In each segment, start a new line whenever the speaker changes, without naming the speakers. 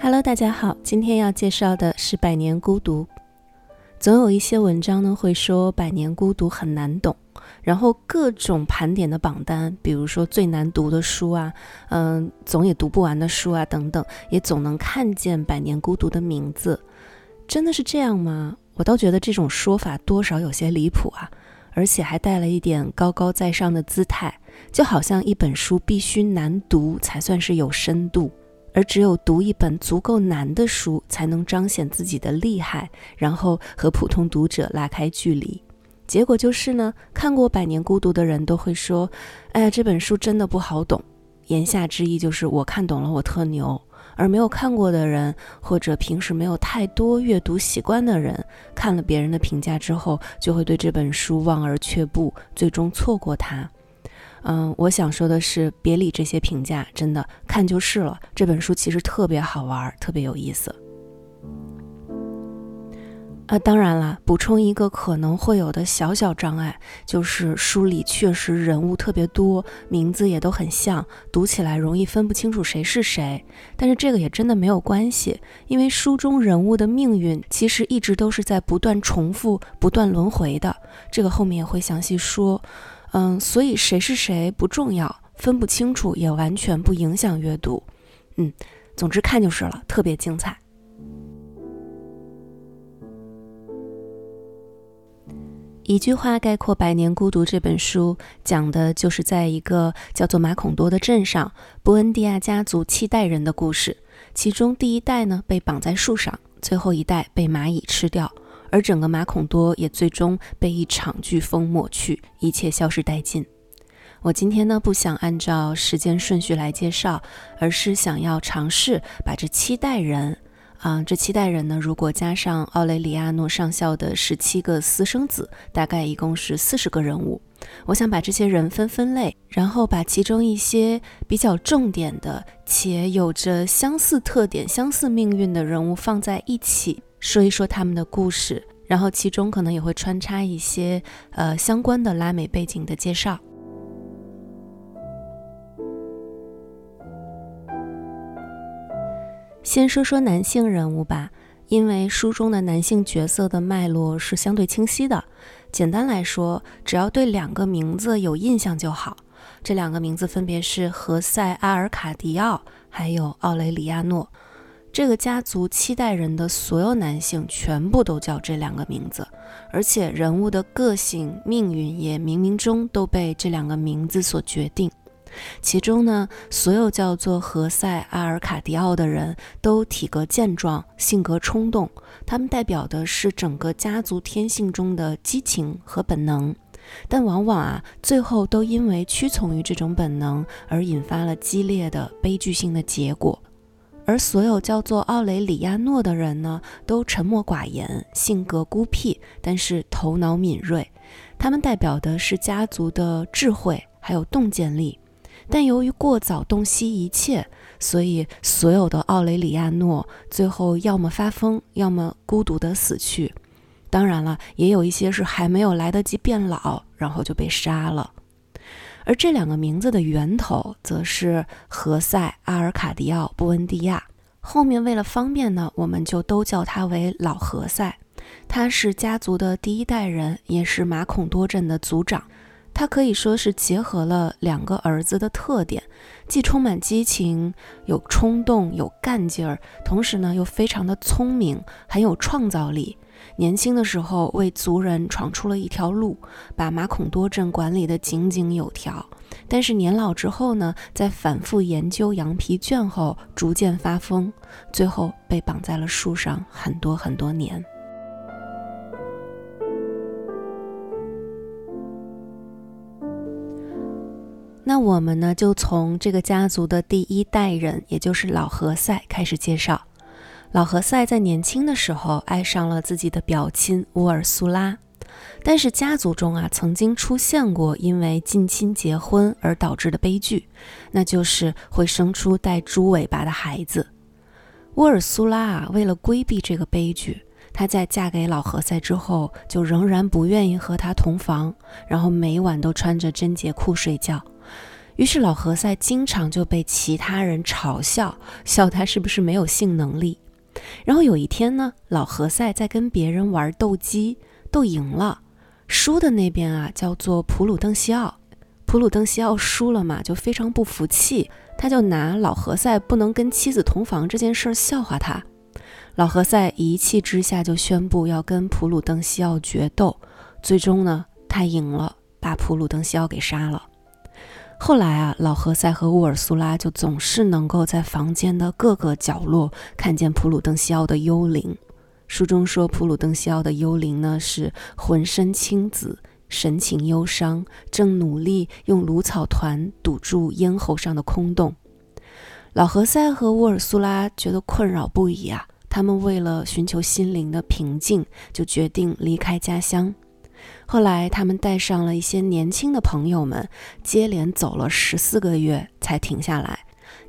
Hello，大家好，今天要介绍的是《百年孤独》。总有一些文章呢会说《百年孤独》很难懂，然后各种盘点的榜单，比如说最难读的书啊，嗯，总也读不完的书啊等等，也总能看见《百年孤独》的名字。真的是这样吗？我倒觉得这种说法多少有些离谱啊，而且还带了一点高高在上的姿态，就好像一本书必须难读才算是有深度。而只有读一本足够难的书，才能彰显自己的厉害，然后和普通读者拉开距离。结果就是呢，看过《百年孤独》的人都会说：“哎呀，这本书真的不好懂。”言下之意就是我看懂了，我特牛。而没有看过的人，或者平时没有太多阅读习惯的人，看了别人的评价之后，就会对这本书望而却步，最终错过它。嗯，我想说的是，别理这些评价，真的看就是了。这本书其实特别好玩，特别有意思。啊，当然了，补充一个可能会有的小小障碍，就是书里确实人物特别多，名字也都很像，读起来容易分不清楚谁是谁。但是这个也真的没有关系，因为书中人物的命运其实一直都是在不断重复、不断轮回的。这个后面也会详细说。嗯，所以谁是谁不重要，分不清楚也完全不影响阅读。嗯，总之看就是了，特别精彩。一句话概括《百年孤独》这本书，讲的就是在一个叫做马孔多的镇上，布恩迪亚家族七代人的故事。其中第一代呢被绑在树上，最后一代被蚂蚁吃掉。而整个马孔多也最终被一场飓风抹去，一切消失殆尽。我今天呢不想按照时间顺序来介绍，而是想要尝试把这七代人，啊，这七代人呢，如果加上奥雷里亚诺上校的十七个私生子，大概一共是四十个人物。我想把这些人分分类，然后把其中一些比较重点的且有着相似特点、相似命运的人物放在一起。说一说他们的故事，然后其中可能也会穿插一些呃相关的拉美背景的介绍。先说说男性人物吧，因为书中的男性角色的脉络是相对清晰的。简单来说，只要对两个名字有印象就好。这两个名字分别是何塞·阿尔卡迪奥，还有奥雷里亚诺。这个家族七代人的所有男性全部都叫这两个名字，而且人物的个性、命运也冥冥中都被这两个名字所决定。其中呢，所有叫做何塞·阿尔卡迪奥的人都体格健壮，性格冲动，他们代表的是整个家族天性中的激情和本能，但往往啊，最后都因为屈从于这种本能而引发了激烈的悲剧性的结果。而所有叫做奥雷里亚诺的人呢，都沉默寡言，性格孤僻，但是头脑敏锐。他们代表的是家族的智慧还有洞见力。但由于过早洞悉一切，所以所有的奥雷里亚诺最后要么发疯，要么孤独的死去。当然了，也有一些是还没有来得及变老，然后就被杀了。而这两个名字的源头，则是何塞·阿尔卡迪奥·布恩迪亚。后面为了方便呢，我们就都叫他为老何塞。他是家族的第一代人，也是马孔多镇的族长。他可以说是结合了两个儿子的特点，既充满激情、有冲动、有干劲儿，同时呢又非常的聪明，很有创造力。年轻的时候为族人闯出了一条路，把马孔多镇管理得井井有条。但是年老之后呢，在反复研究羊皮卷后，逐渐发疯，最后被绑在了树上很多很多年。那我们呢，就从这个家族的第一代人，也就是老何塞开始介绍。老何塞在年轻的时候爱上了自己的表亲乌尔苏拉，但是家族中啊，曾经出现过因为近亲结婚而导致的悲剧，那就是会生出带猪尾巴的孩子。乌尔苏拉啊，为了规避这个悲剧，她在嫁给老何塞之后，就仍然不愿意和他同房，然后每晚都穿着贞洁裤睡觉。于是老何塞经常就被其他人嘲笑，笑他是不是没有性能力。然后有一天呢，老何塞在跟别人玩斗鸡，斗赢了，输的那边啊叫做普鲁邓西奥，普鲁邓西奥输了嘛，就非常不服气。他就拿老何塞不能跟妻子同房这件事儿笑话他，老何塞一气之下就宣布要跟普鲁登西奥决斗，最终呢他赢了，把普鲁登西奥给杀了。后来啊，老何塞和乌尔苏拉就总是能够在房间的各个角落看见普鲁登西奥的幽灵。书中说，普鲁登西奥的幽灵呢是浑身青紫。神情忧伤，正努力用芦草团堵住咽喉上的空洞。老何塞和乌尔苏拉觉得困扰不已啊！他们为了寻求心灵的平静，就决定离开家乡。后来，他们带上了一些年轻的朋友们，接连走了十四个月才停下来，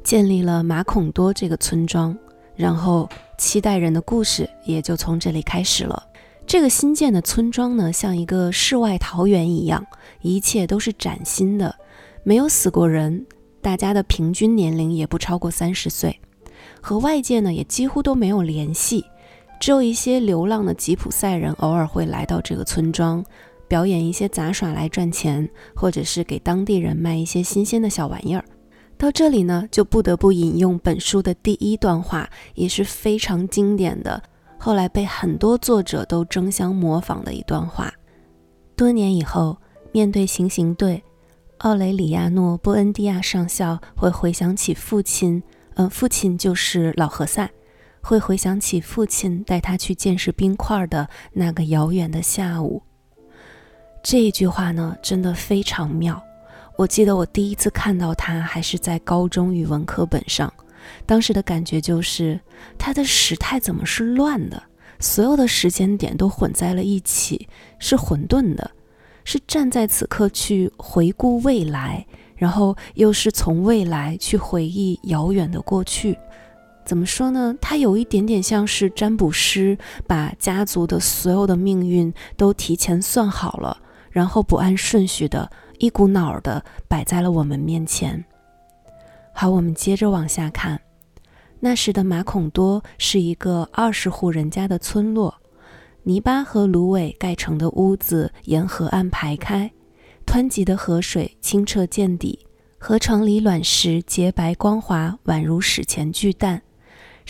建立了马孔多这个村庄。然后，七代人的故事也就从这里开始了。这个新建的村庄呢，像一个世外桃源一样，一切都是崭新的，没有死过人，大家的平均年龄也不超过三十岁，和外界呢也几乎都没有联系，只有一些流浪的吉普赛人偶尔会来到这个村庄，表演一些杂耍来赚钱，或者是给当地人卖一些新鲜的小玩意儿。到这里呢，就不得不引用本书的第一段话，也是非常经典的。后来被很多作者都争相模仿的一段话。多年以后，面对行刑队，奥雷里亚诺·波恩蒂亚上校会回想起父亲，嗯，父亲就是老何塞，会回想起父亲带他去见识冰块的那个遥远的下午。这一句话呢，真的非常妙。我记得我第一次看到它，还是在高中语文课本上。当时的感觉就是，他的时态怎么是乱的？所有的时间点都混在了一起，是混沌的，是站在此刻去回顾未来，然后又是从未来去回忆遥远的过去。怎么说呢？他有一点点像是占卜师，把家族的所有的命运都提前算好了，然后不按顺序的一股脑儿的摆在了我们面前。好，我们接着往下看。那时的马孔多是一个二十户人家的村落，泥巴和芦苇盖成的屋子沿河岸排开，湍急的河水清澈见底，河床里卵石洁白光滑，宛如史前巨蛋。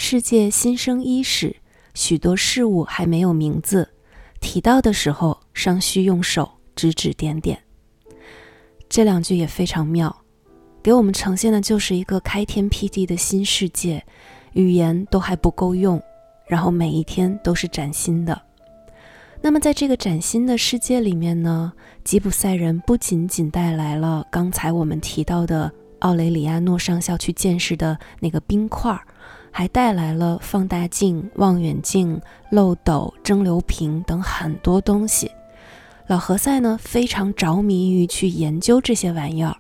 世界新生伊始，许多事物还没有名字，提到的时候尚需用手指指点点。这两句也非常妙。给我们呈现的就是一个开天辟地的新世界，语言都还不够用，然后每一天都是崭新的。那么在这个崭新的世界里面呢，吉普赛人不仅仅带来了刚才我们提到的奥雷里亚诺上校去见识的那个冰块儿，还带来了放大镜、望远镜、漏斗、蒸馏瓶等很多东西。老何塞呢，非常着迷于去研究这些玩意儿。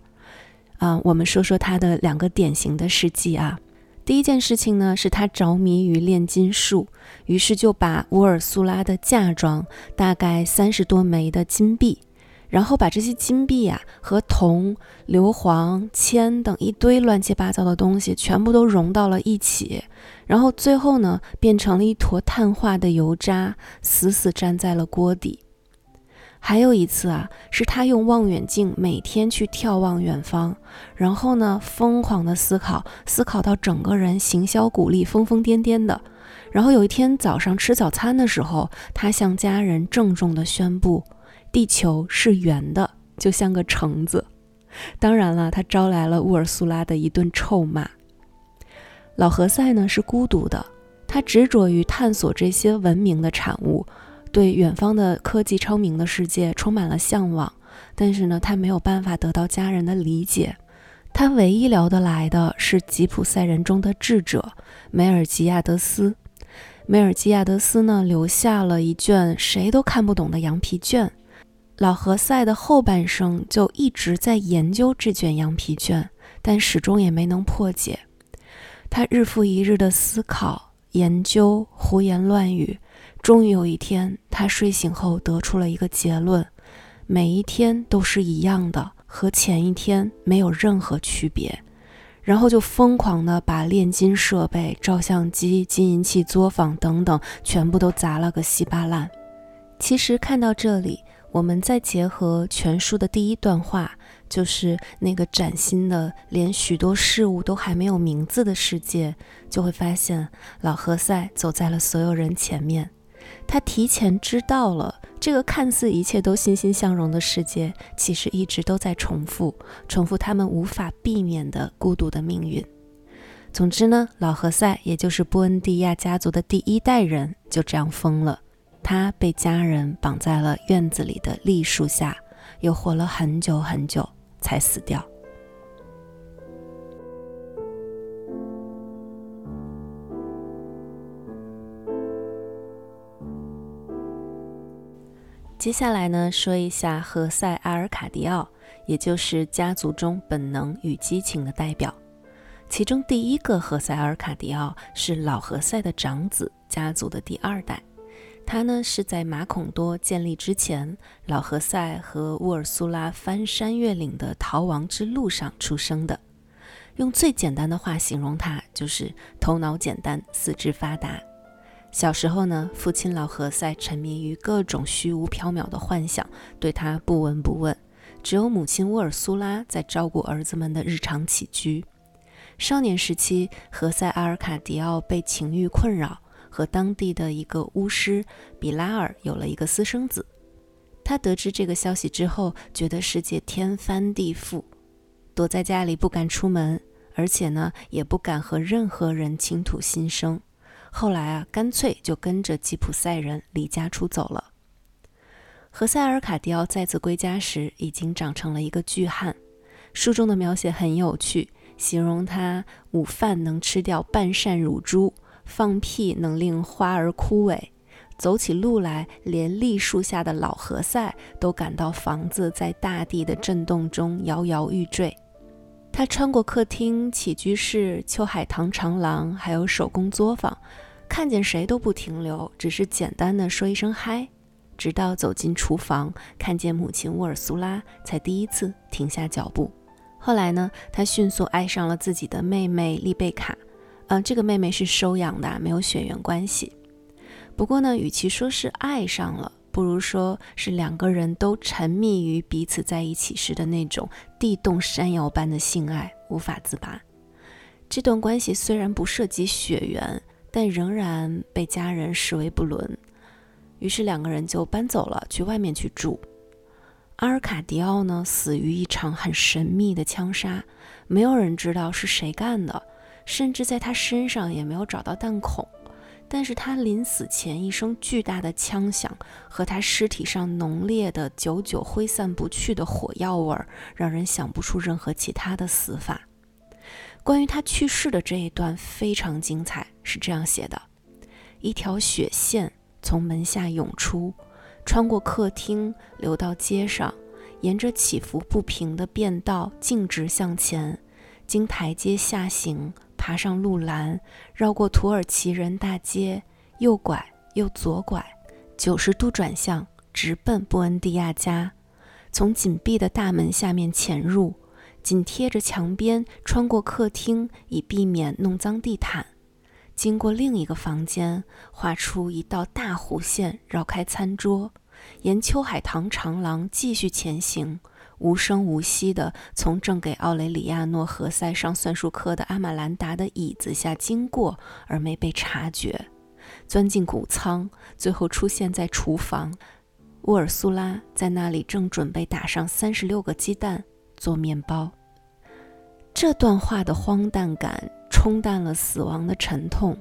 啊，我们说说他的两个典型的事迹啊。第一件事情呢，是他着迷于炼金术，于是就把乌尔苏拉的嫁妆，大概三十多枚的金币，然后把这些金币呀和铜、硫磺、铅等一堆乱七八糟的东西全部都融到了一起，然后最后呢，变成了一坨碳化的油渣，死死粘在了锅底。还有一次啊，是他用望远镜每天去眺望远方，然后呢，疯狂的思考，思考到整个人行销鼓励，疯疯癫癫的。然后有一天早上吃早餐的时候，他向家人郑重的宣布，地球是圆的，就像个橙子。当然了，他招来了乌尔苏拉的一顿臭骂。老何塞呢是孤独的，他执着于探索这些文明的产物。对远方的科技超明的世界充满了向往，但是呢，他没有办法得到家人的理解。他唯一聊得来的是吉普赛人中的智者梅尔吉亚德斯。梅尔基亚德斯呢留下了一卷谁都看不懂的羊皮卷，老何塞的后半生就一直在研究这卷羊皮卷，但始终也没能破解。他日复一日的思考、研究、胡言乱语，终于有一天，他睡醒后得出了一个结论：每一天都是一样的，和前一天没有任何区别。然后就疯狂的把炼金设备、照相机、金银器、作坊等等全部都砸了个稀巴烂。其实看到这里，我们再结合全书的第一段话，就是那个崭新的、连许多事物都还没有名字的世界，就会发现老何塞走在了所有人前面。他提前知道了，这个看似一切都欣欣向荣的世界，其实一直都在重复，重复他们无法避免的孤独的命运。总之呢，老何塞，也就是布恩蒂亚家族的第一代人，就这样疯了。他被家人绑在了院子里的栗树下，又活了很久很久，才死掉。接下来呢，说一下何塞·阿尔卡迪奥，也就是家族中本能与激情的代表。其中第一个何塞·阿尔卡迪奥是老何塞的长子，家族的第二代。他呢是在马孔多建立之前，老何塞和乌尔苏拉翻山越岭的逃亡之路上出生的。用最简单的话形容他，就是头脑简单，四肢发达。小时候呢，父亲老何塞沉迷于各种虚无缥缈的幻想，对他不闻不问。只有母亲乌尔苏拉在照顾儿子们的日常起居。少年时期，何塞阿尔卡迪奥被情欲困扰，和当地的一个巫师比拉尔有了一个私生子。他得知这个消息之后，觉得世界天翻地覆，躲在家里不敢出门，而且呢，也不敢和任何人倾吐心声。后来啊，干脆就跟着吉普赛人离家出走了。何塞尔卡迪奥再次归家时，已经长成了一个巨汉。书中的描写很有趣，形容他午饭能吃掉半扇乳猪，放屁能令花儿枯萎，走起路来连栗树下的老何塞都感到房子在大地的震动中摇摇欲坠。他穿过客厅、起居室、秋海棠长廊，还有手工作坊，看见谁都不停留，只是简单的说一声嗨。直到走进厨房，看见母亲沃尔苏拉，才第一次停下脚步。后来呢，他迅速爱上了自己的妹妹丽贝卡。嗯，这个妹妹是收养的，没有血缘关系。不过呢，与其说是爱上了，不如说是两个人都沉迷于彼此在一起时的那种地动山摇般的性爱，无法自拔。这段关系虽然不涉及血缘，但仍然被家人视为不伦。于是两个人就搬走了，去外面去住。阿尔卡迪奥呢，死于一场很神秘的枪杀，没有人知道是谁干的，甚至在他身上也没有找到弹孔。但是他临死前一声巨大的枪响和他尸体上浓烈的、久久挥散不去的火药味儿，让人想不出任何其他的死法。关于他去世的这一段非常精彩，是这样写的：一条血线从门下涌出，穿过客厅，流到街上，沿着起伏不平的便道径直向前，经台阶下行。爬上路栏，绕过土耳其人大街，右拐又左拐，九十度转向，直奔布恩迪亚家。从紧闭的大门下面潜入，紧贴着墙边，穿过客厅，以避免弄脏地毯。经过另一个房间，画出一道大弧线，绕开餐桌，沿秋海棠长廊继续前行。无声无息地从正给奥雷里亚诺·何塞上算术课的阿玛兰达的椅子下经过，而没被察觉，钻进谷仓，最后出现在厨房。乌尔苏拉在那里正准备打上三十六个鸡蛋做面包。这段话的荒诞感冲淡了死亡的沉痛，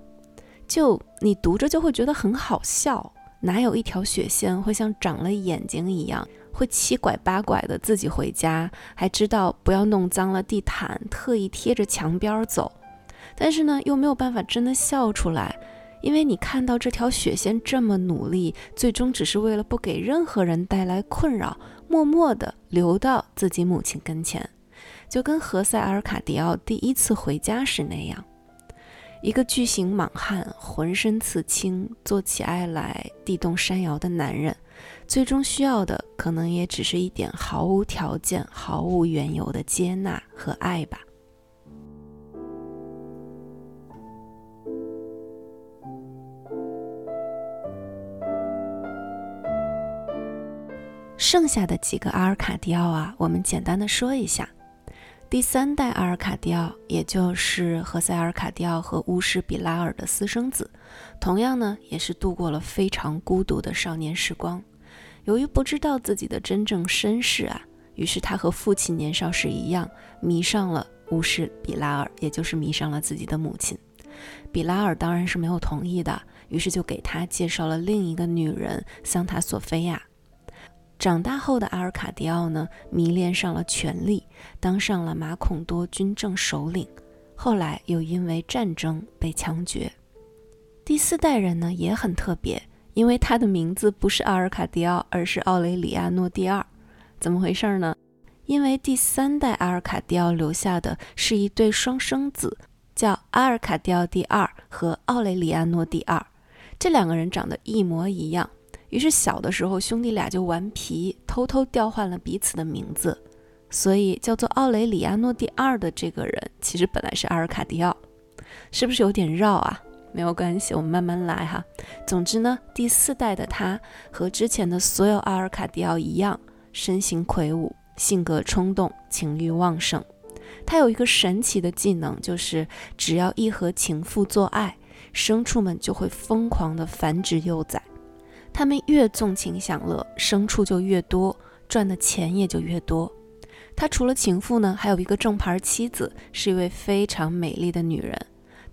就你读着就会觉得很好笑。哪有一条血线会像长了眼睛一样？会七拐八拐的自己回家，还知道不要弄脏了地毯，特意贴着墙边走。但是呢，又没有办法真的笑出来，因为你看到这条血线这么努力，最终只是为了不给任何人带来困扰，默默地流到自己母亲跟前，就跟何塞·阿尔卡迪奥第一次回家时那样。一个巨型莽汉，浑身刺青，做起爱来地动山摇的男人，最终需要的可能也只是一点毫无条件、毫无缘由的接纳和爱吧。剩下的几个阿尔卡迪奥啊，我们简单的说一下。第三代阿尔卡迪奥，也就是何塞·阿尔卡迪奥和巫师比拉尔的私生子，同样呢，也是度过了非常孤独的少年时光。由于不知道自己的真正身世啊，于是他和父亲年少时一样，迷上了巫师比拉尔，也就是迷上了自己的母亲。比拉尔当然是没有同意的，于是就给他介绍了另一个女人桑塔索菲亚。长大后的阿尔卡迪奥呢，迷恋上了权力，当上了马孔多军政首领，后来又因为战争被枪决。第四代人呢也很特别，因为他的名字不是阿尔卡迪奥，而是奥雷里亚诺第二。怎么回事呢？因为第三代阿尔卡迪奥留下的是一对双生子，叫阿尔卡迪奥第二和奥雷里亚诺第二，这两个人长得一模一样。于是小的时候，兄弟俩就顽皮，偷偷调换了彼此的名字，所以叫做奥雷里亚诺第二的这个人，其实本来是阿尔卡迪奥，是不是有点绕啊？没有关系，我们慢慢来哈。总之呢，第四代的他和之前的所有阿尔卡迪奥一样，身形魁梧，性格冲动，情欲旺盛。他有一个神奇的技能，就是只要一和情妇做爱，牲畜们就会疯狂地繁殖幼崽。他们越纵情享乐，牲畜就越多，赚的钱也就越多。他除了情妇呢，还有一个正牌妻子，是一位非常美丽的女人。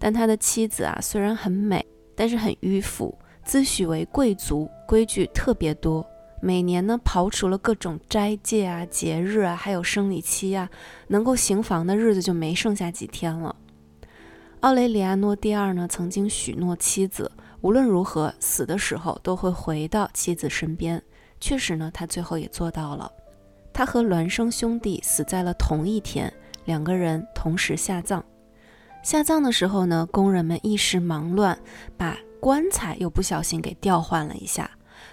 但他的妻子啊，虽然很美，但是很迂腐，自诩为贵族，规矩特别多。每年呢，刨除了各种斋戒啊、节日啊，还有生理期啊，能够行房的日子就没剩下几天了。奥雷里亚诺第二呢，曾经许诺妻子。无论如何，死的时候都会回到妻子身边。确实呢，他最后也做到了。他和孪生兄弟死在了同一天，两个人同时下葬。下葬的时候呢，工人们一时忙乱，把棺材又不小心给调换了一下。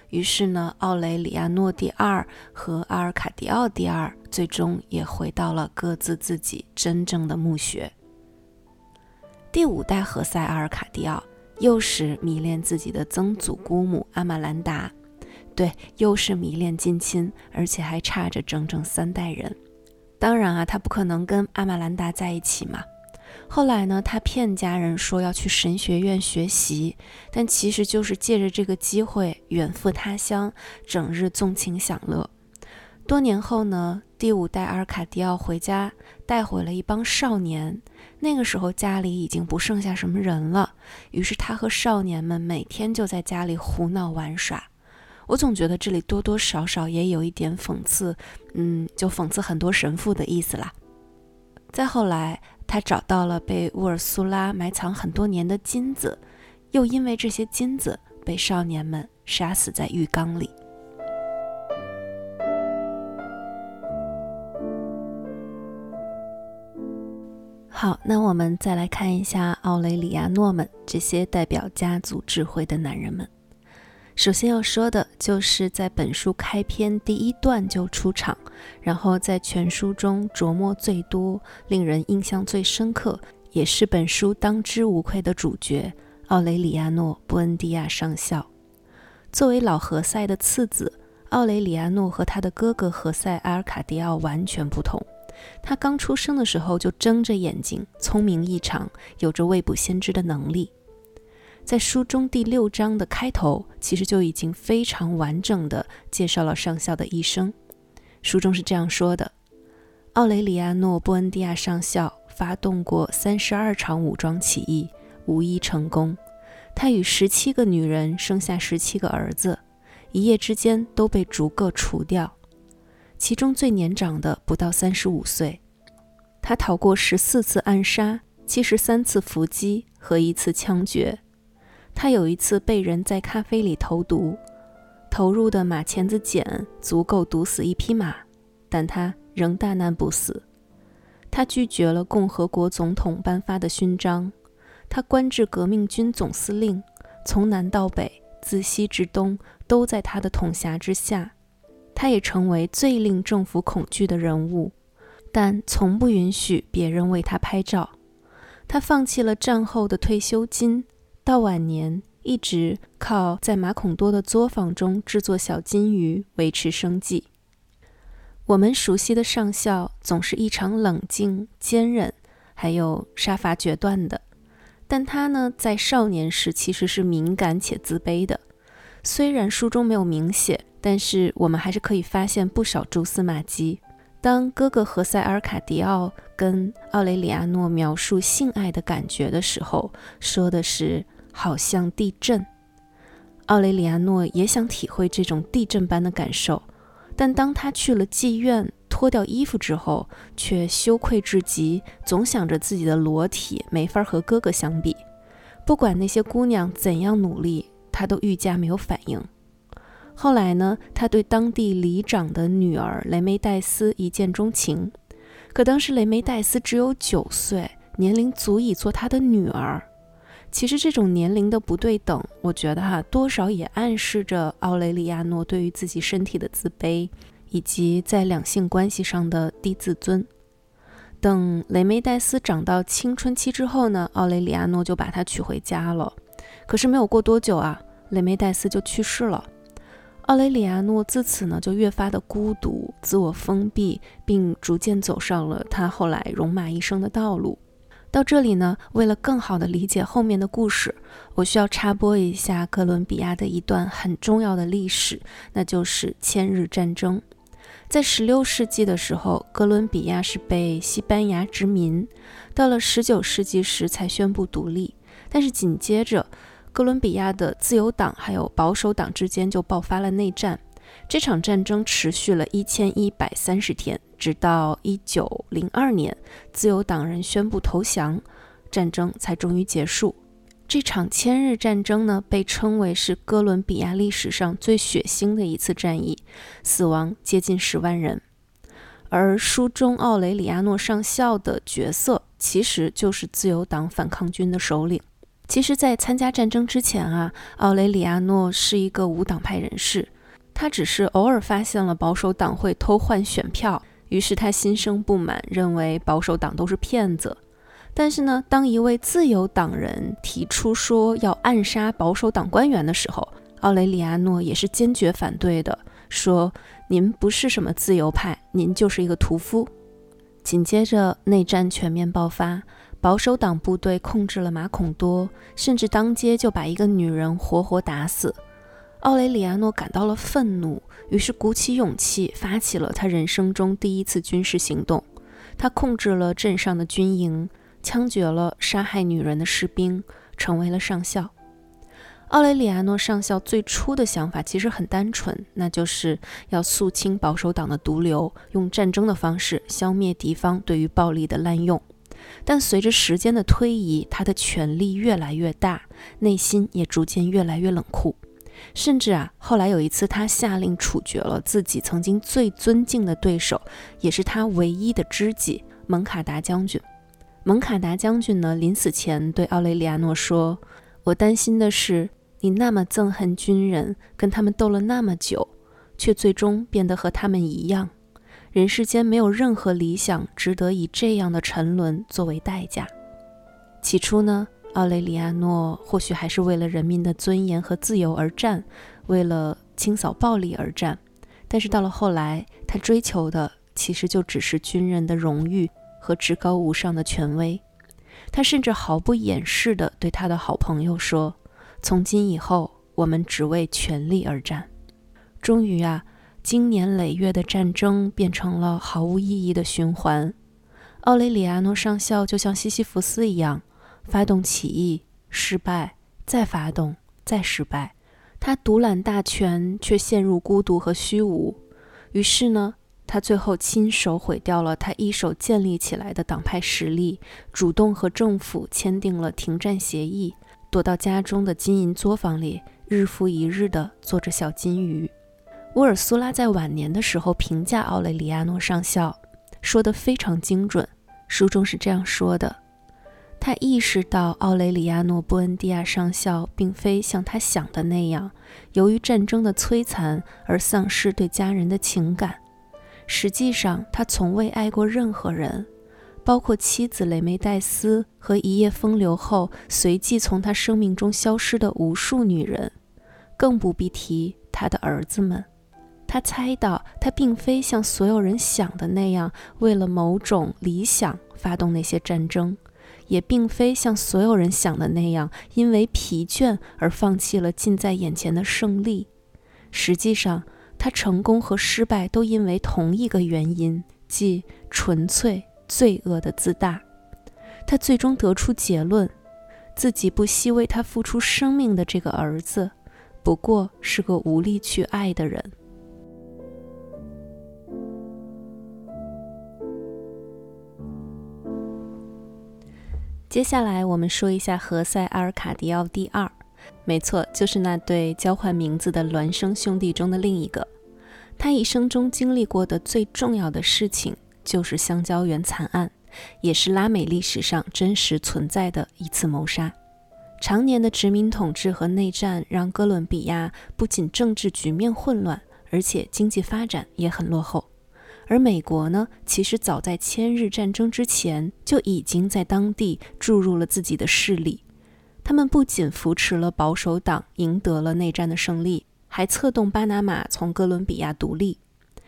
于是呢，奥雷里亚诺第二和阿尔卡迪奥第二最终也回到了各自自己真正的墓穴。第五代何塞阿尔卡迪奥。又是迷恋自己的曾祖姑母阿玛兰达，对，又是迷恋近亲，而且还差着整整三代人。当然啊，他不可能跟阿玛兰达在一起嘛。后来呢，他骗家人说要去神学院学习，但其实就是借着这个机会远赴他乡，整日纵情享乐。多年后呢，第五代阿尔卡迪奥回家，带回了一帮少年。那个时候家里已经不剩下什么人了，于是他和少年们每天就在家里胡闹玩耍。我总觉得这里多多少少也有一点讽刺，嗯，就讽刺很多神父的意思啦。再后来，他找到了被乌尔苏拉埋藏很多年的金子，又因为这些金子被少年们杀死在浴缸里。好，那我们再来看一下奥雷里亚诺们这些代表家族智慧的男人们。首先要说的就是在本书开篇第一段就出场，然后在全书中琢磨最多、令人印象最深刻，也是本书当之无愧的主角——奥雷里亚诺·布恩迪亚上校。作为老何塞的次子，奥雷里亚诺和他的哥哥何塞·阿尔卡迪奥完全不同。他刚出生的时候就睁着眼睛，聪明异常，有着未卜先知的能力。在书中第六章的开头，其实就已经非常完整的介绍了上校的一生。书中是这样说的：奥雷里亚诺·布恩迪亚上校发动过三十二场武装起义，无一成功。他与十七个女人生下十七个儿子，一夜之间都被逐个除掉。其中最年长的不到三十五岁，他逃过十四次暗杀、七十三次伏击和一次枪决。他有一次被人在咖啡里投毒，投入的马钳子碱足够毒死一匹马，但他仍大难不死。他拒绝了共和国总统颁发的勋章，他官至革命军总司令，从南到北，自西至东，都在他的统辖之下。他也成为最令政府恐惧的人物，但从不允许别人为他拍照。他放弃了战后的退休金，到晚年一直靠在马孔多的作坊中制作小金鱼维持生计。我们熟悉的上校总是异常冷静、坚韧，还有杀伐决断的。但他呢，在少年时其实是敏感且自卑的。虽然书中没有明写，但是我们还是可以发现不少蛛丝马迹。当哥哥何塞·尔卡迪奥跟奥雷里亚诺描述性爱的感觉的时候，说的是好像地震。奥雷里亚诺也想体会这种地震般的感受。但当他去了妓院，脱掉衣服之后，却羞愧至极，总想着自己的裸体没法和哥哥相比。不管那些姑娘怎样努力，他都愈加没有反应。后来呢，他对当地里长的女儿雷梅黛斯一见钟情，可当时雷梅黛斯只有九岁，年龄足以做他的女儿。其实这种年龄的不对等，我觉得哈，多少也暗示着奥雷里亚诺对于自己身体的自卑，以及在两性关系上的低自尊。等雷梅黛斯长到青春期之后呢，奥雷里亚诺就把她娶回家了。可是没有过多久啊，雷梅黛斯就去世了。奥雷里亚诺自此呢，就越发的孤独、自我封闭，并逐渐走上了他后来戎马一生的道路。到这里呢，为了更好的理解后面的故事，我需要插播一下哥伦比亚的一段很重要的历史，那就是千日战争。在16世纪的时候，哥伦比亚是被西班牙殖民，到了19世纪时才宣布独立。但是紧接着，哥伦比亚的自由党还有保守党之间就爆发了内战。这场战争持续了一千一百三十天，直到一九零二年，自由党人宣布投降，战争才终于结束。这场千日战争呢，被称为是哥伦比亚历史上最血腥的一次战役，死亡接近十万人。而书中奥雷里亚诺上校的角色，其实就是自由党反抗军的首领。其实，在参加战争之前啊，奥雷里亚诺是一个无党派人士。他只是偶尔发现了保守党会偷换选票，于是他心生不满，认为保守党都是骗子。但是呢，当一位自由党人提出说要暗杀保守党官员的时候，奥雷里亚诺也是坚决反对的，说：“您不是什么自由派，您就是一个屠夫。”紧接着，内战全面爆发，保守党部队控制了马孔多，甚至当街就把一个女人活活打死。奥雷里亚诺感到了愤怒，于是鼓起勇气发起了他人生中第一次军事行动。他控制了镇上的军营，枪决了杀害女人的士兵，成为了上校。奥雷里亚诺上校最初的想法其实很单纯，那就是要肃清保守党的毒瘤，用战争的方式消灭敌方对于暴力的滥用。但随着时间的推移，他的权力越来越大，内心也逐渐越来越冷酷。甚至啊，后来有一次，他下令处决了自己曾经最尊敬的对手，也是他唯一的知己蒙卡达将军。蒙卡达将军呢，临死前对奥雷里亚诺说：“我担心的是，你那么憎恨军人，跟他们斗了那么久，却最终变得和他们一样。人世间没有任何理想值得以这样的沉沦作为代价。”起初呢。奥雷里亚诺或许还是为了人民的尊严和自由而战，为了清扫暴力而战，但是到了后来，他追求的其实就只是军人的荣誉和至高无上的权威。他甚至毫不掩饰地对他的好朋友说：“从今以后，我们只为权力而战。”终于啊，经年累月的战争变成了毫无意义的循环。奥雷里亚诺上校就像西西弗斯一样。发动起义，失败，再发动，再失败。他独揽大权，却陷入孤独和虚无。于是呢，他最后亲手毁掉了他一手建立起来的党派实力，主动和政府签订了停战协议，躲到家中的金银作坊里，日复一日地做着小金鱼。乌尔苏拉在晚年的时候评价奥雷里亚诺上校，说得非常精准。书中是这样说的：他意识到奥雷里亚诺·布恩迪亚上校并非像他想的那样，由于战争的摧残而丧失对家人的情感。实际上，他从未爱过任何人，包括妻子雷梅黛斯和一夜风流后随即从他生命中消失的无数女人，更不必提他的儿子们。他猜到，他并非像所有人想的那样，为了某种理想发动那些战争，也并非像所有人想的那样，因为疲倦而放弃了近在眼前的胜利。实际上，他成功和失败都因为同一个原因，即纯粹罪恶的自大。他最终得出结论：自己不惜为他付出生命的这个儿子，不过是个无力去爱的人。接下来我们说一下何塞·阿尔卡迪奥第二，没错，就是那对交换名字的孪生兄弟中的另一个。他一生中经历过的最重要的事情就是香蕉园惨案，也是拉美历史上真实存在的一次谋杀。常年的殖民统治和内战让哥伦比亚不仅政治局面混乱，而且经济发展也很落后。而美国呢，其实早在千日战争之前就已经在当地注入了自己的势力。他们不仅扶持了保守党，赢得了内战的胜利，还策动巴拿马从哥伦比亚独立。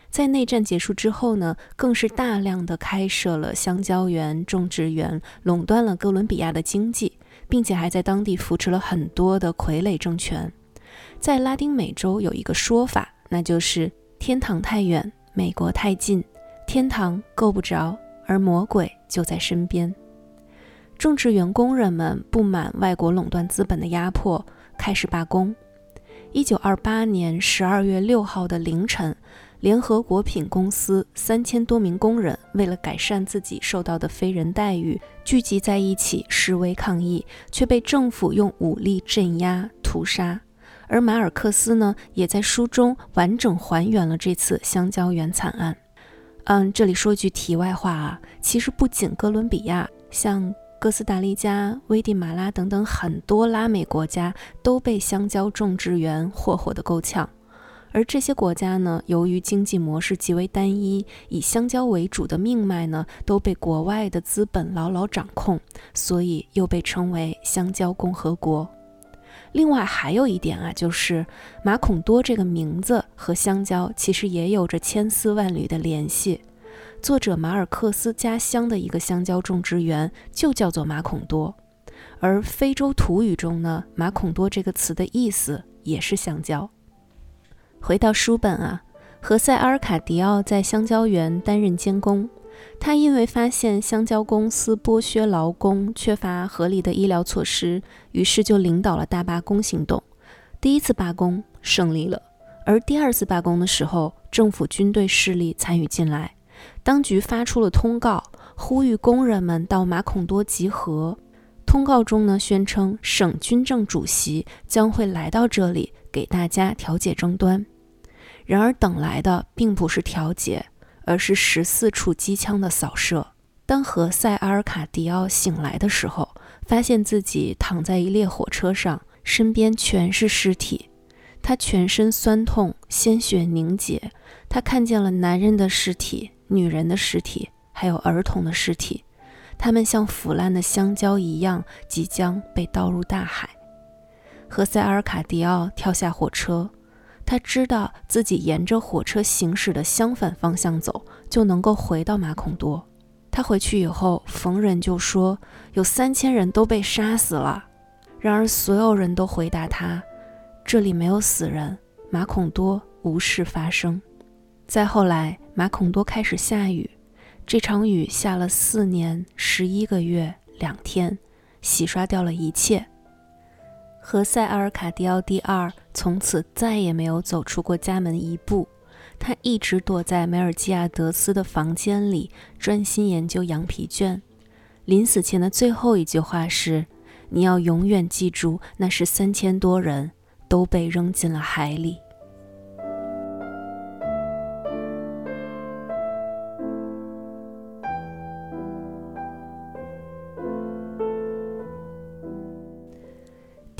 在内战结束之后呢，更是大量的开设了香蕉园、种植园，垄断了哥伦比亚的经济，并且还在当地扶持了很多的傀儡政权。在拉丁美洲有一个说法，那就是“天堂太远”。美国太近，天堂够不着，而魔鬼就在身边。种植园工人们不满外国垄断资本的压迫，开始罢工。一九二八年十二月六号的凌晨，联合果品公司三千多名工人为了改善自己受到的非人待遇，聚集在一起示威抗议，却被政府用武力镇压屠杀。而马尔克斯呢，也在书中完整还原了这次香蕉园惨案。嗯，这里说句题外话啊，其实不仅哥伦比亚，像哥斯达黎加、危地马拉等等很多拉美国家都被香蕉种植园霍霍得够呛。而这些国家呢，由于经济模式极为单一，以香蕉为主的命脉呢，都被国外的资本牢牢掌控，所以又被称为香蕉共和国。另外还有一点啊，就是马孔多这个名字和香蕉其实也有着千丝万缕的联系。作者马尔克斯家乡的一个香蕉种植园就叫做马孔多，而非洲土语中呢，马孔多这个词的意思也是香蕉。回到书本啊，何塞·阿尔卡迪奥在香蕉园担任监工。他因为发现香蕉公司剥削劳工、缺乏合理的医疗措施，于是就领导了大罢工行动。第一次罢工胜利了，而第二次罢工的时候，政府军队势力参与进来，当局发出了通告，呼吁工人们到马孔多集合。通告中呢，宣称省军政主席将会来到这里给大家调解争端。然而，等来的并不是调解。而是十四处机枪的扫射。当何塞·阿尔卡迪奥醒来的时候，发现自己躺在一列火车上，身边全是尸体。他全身酸痛，鲜血凝结。他看见了男人的尸体、女人的尸体，还有儿童的尸体。他们像腐烂的香蕉一样，即将被倒入大海。何塞·阿尔卡迪奥跳下火车。他知道自己沿着火车行驶的相反方向走，就能够回到马孔多。他回去以后，逢人就说有三千人都被杀死了。然而，所有人都回答他：“这里没有死人，马孔多无事发生。”再后来，马孔多开始下雨，这场雨下了四年十一个月两天，洗刷掉了一切。何塞·阿尔卡迪奥第二从此再也没有走出过家门一步，他一直躲在梅尔基亚德斯的房间里，专心研究羊皮卷。临死前的最后一句话是：“你要永远记住，那是三千多人都被扔进了海里。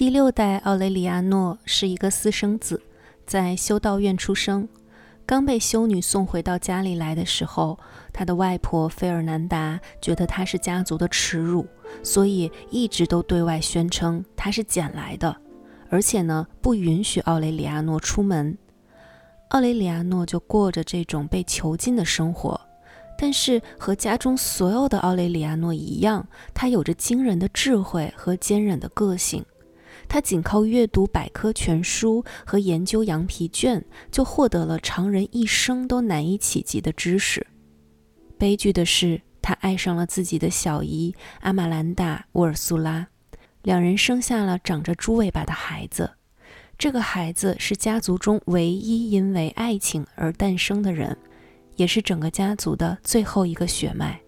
第六代奥雷里亚诺是一个私生子，在修道院出生。刚被修女送回到家里来的时候，他的外婆费尔南达觉得他是家族的耻辱，所以一直都对外宣称他是捡来的，而且呢不允许奥雷里亚诺出门。奥雷里亚诺就过着这种被囚禁的生活，但是和家中所有的奥雷里亚诺一样，他有着惊人的智慧和坚韧的个性。他仅靠阅读百科全书和研究羊皮卷，就获得了常人一生都难以企及的知识。悲剧的是，他爱上了自己的小姨阿玛兰达·沃尔苏拉，两人生下了长着猪尾巴的孩子。这个孩子是家族中唯一因为爱情而诞生的人，也是整个家族的最后一个血脉。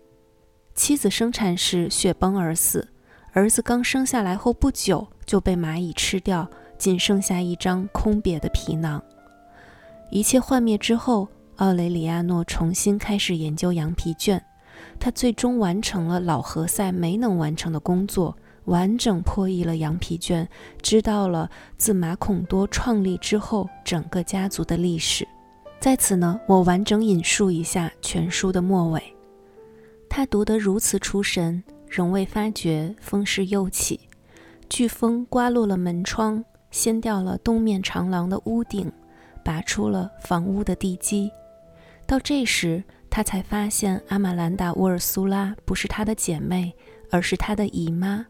妻子生产时血崩而死。儿子刚生下来后不久就被蚂蚁吃掉，仅剩下一张空瘪的皮囊。一切幻灭之后，奥雷里亚诺重新开始研究羊皮卷。他最终完成了老何塞没能完成的工作，完整破译了羊皮卷，知道了自马孔多创立之后整个家族的历史。在此呢，我完整引述一下全书的末尾。他读得如此出神。仍未发觉风势又起，飓风刮落了门窗，掀掉了东面长廊的屋顶，拔出了房屋的地基。到这时，他才发现阿玛兰达·沃尔苏拉不是他的姐妹，而是他的姨妈。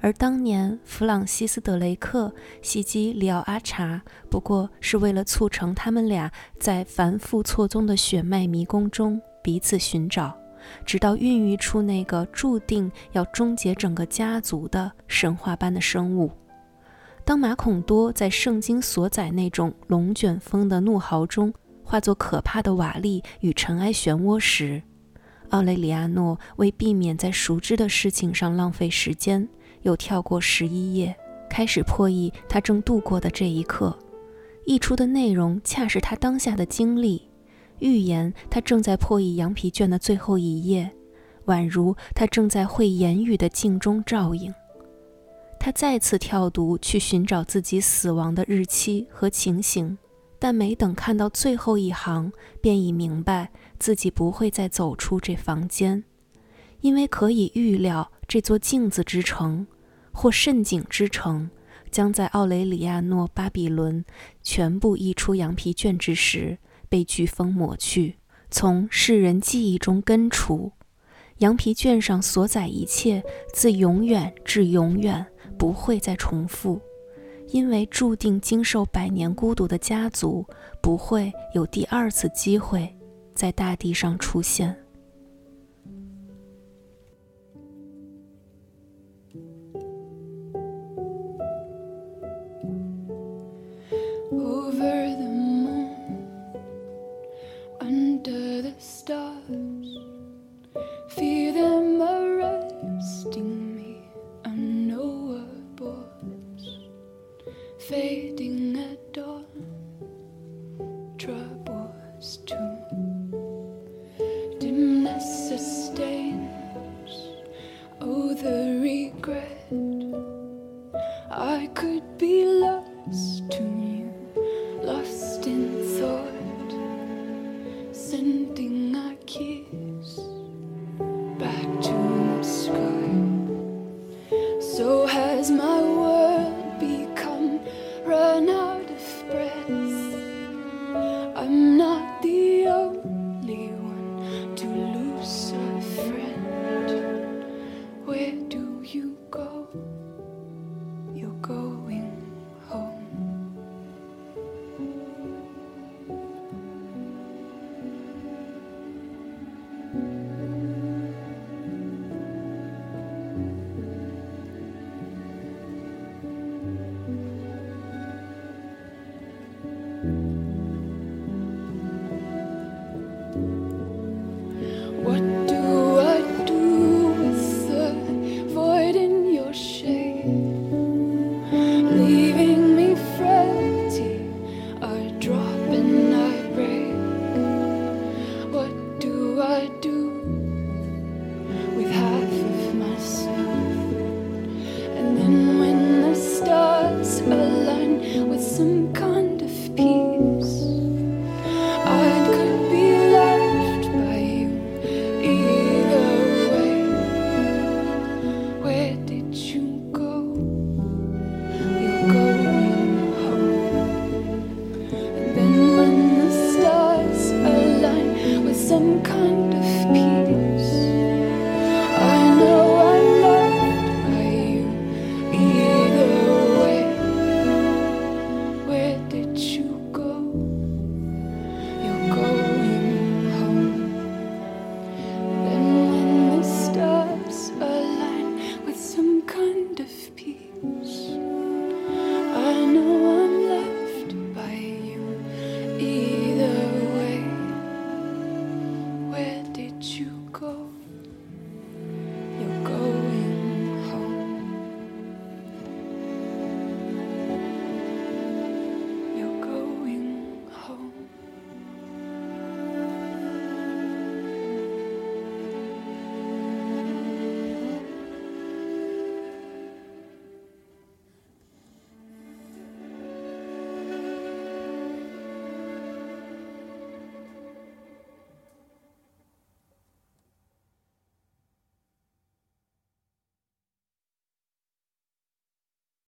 而当年弗朗西斯·德雷克袭击里奥·阿查，不过是为了促成他们俩在繁复错综的血脉迷宫中彼此寻找。直到孕育出那个注定要终结整个家族的神话般的生物。当马孔多在圣经所载那种龙卷风的怒嚎中化作可怕的瓦砾与尘埃漩涡时，奥雷里亚诺为避免在熟知的事情上浪费时间，又跳过十一页，开始破译他正度过的这一刻。译出的内容恰是他当下的经历。预言他正在破译羊皮卷的最后一页，宛如他正在会言语的镜中照应。他再次跳读去寻找自己死亡的日期和情形，但没等看到最后一行，便已明白自己不会再走出这房间，因为可以预料这座镜子之城，或蜃景之城，将在奥雷里亚诺巴比伦全部译出羊皮卷之时。被飓风抹去，从世人记忆中根除。羊皮卷上所载一切，自永远至永远不会再重复，因为注定经受百年孤独的家族不会有第二次机会在大地上出现。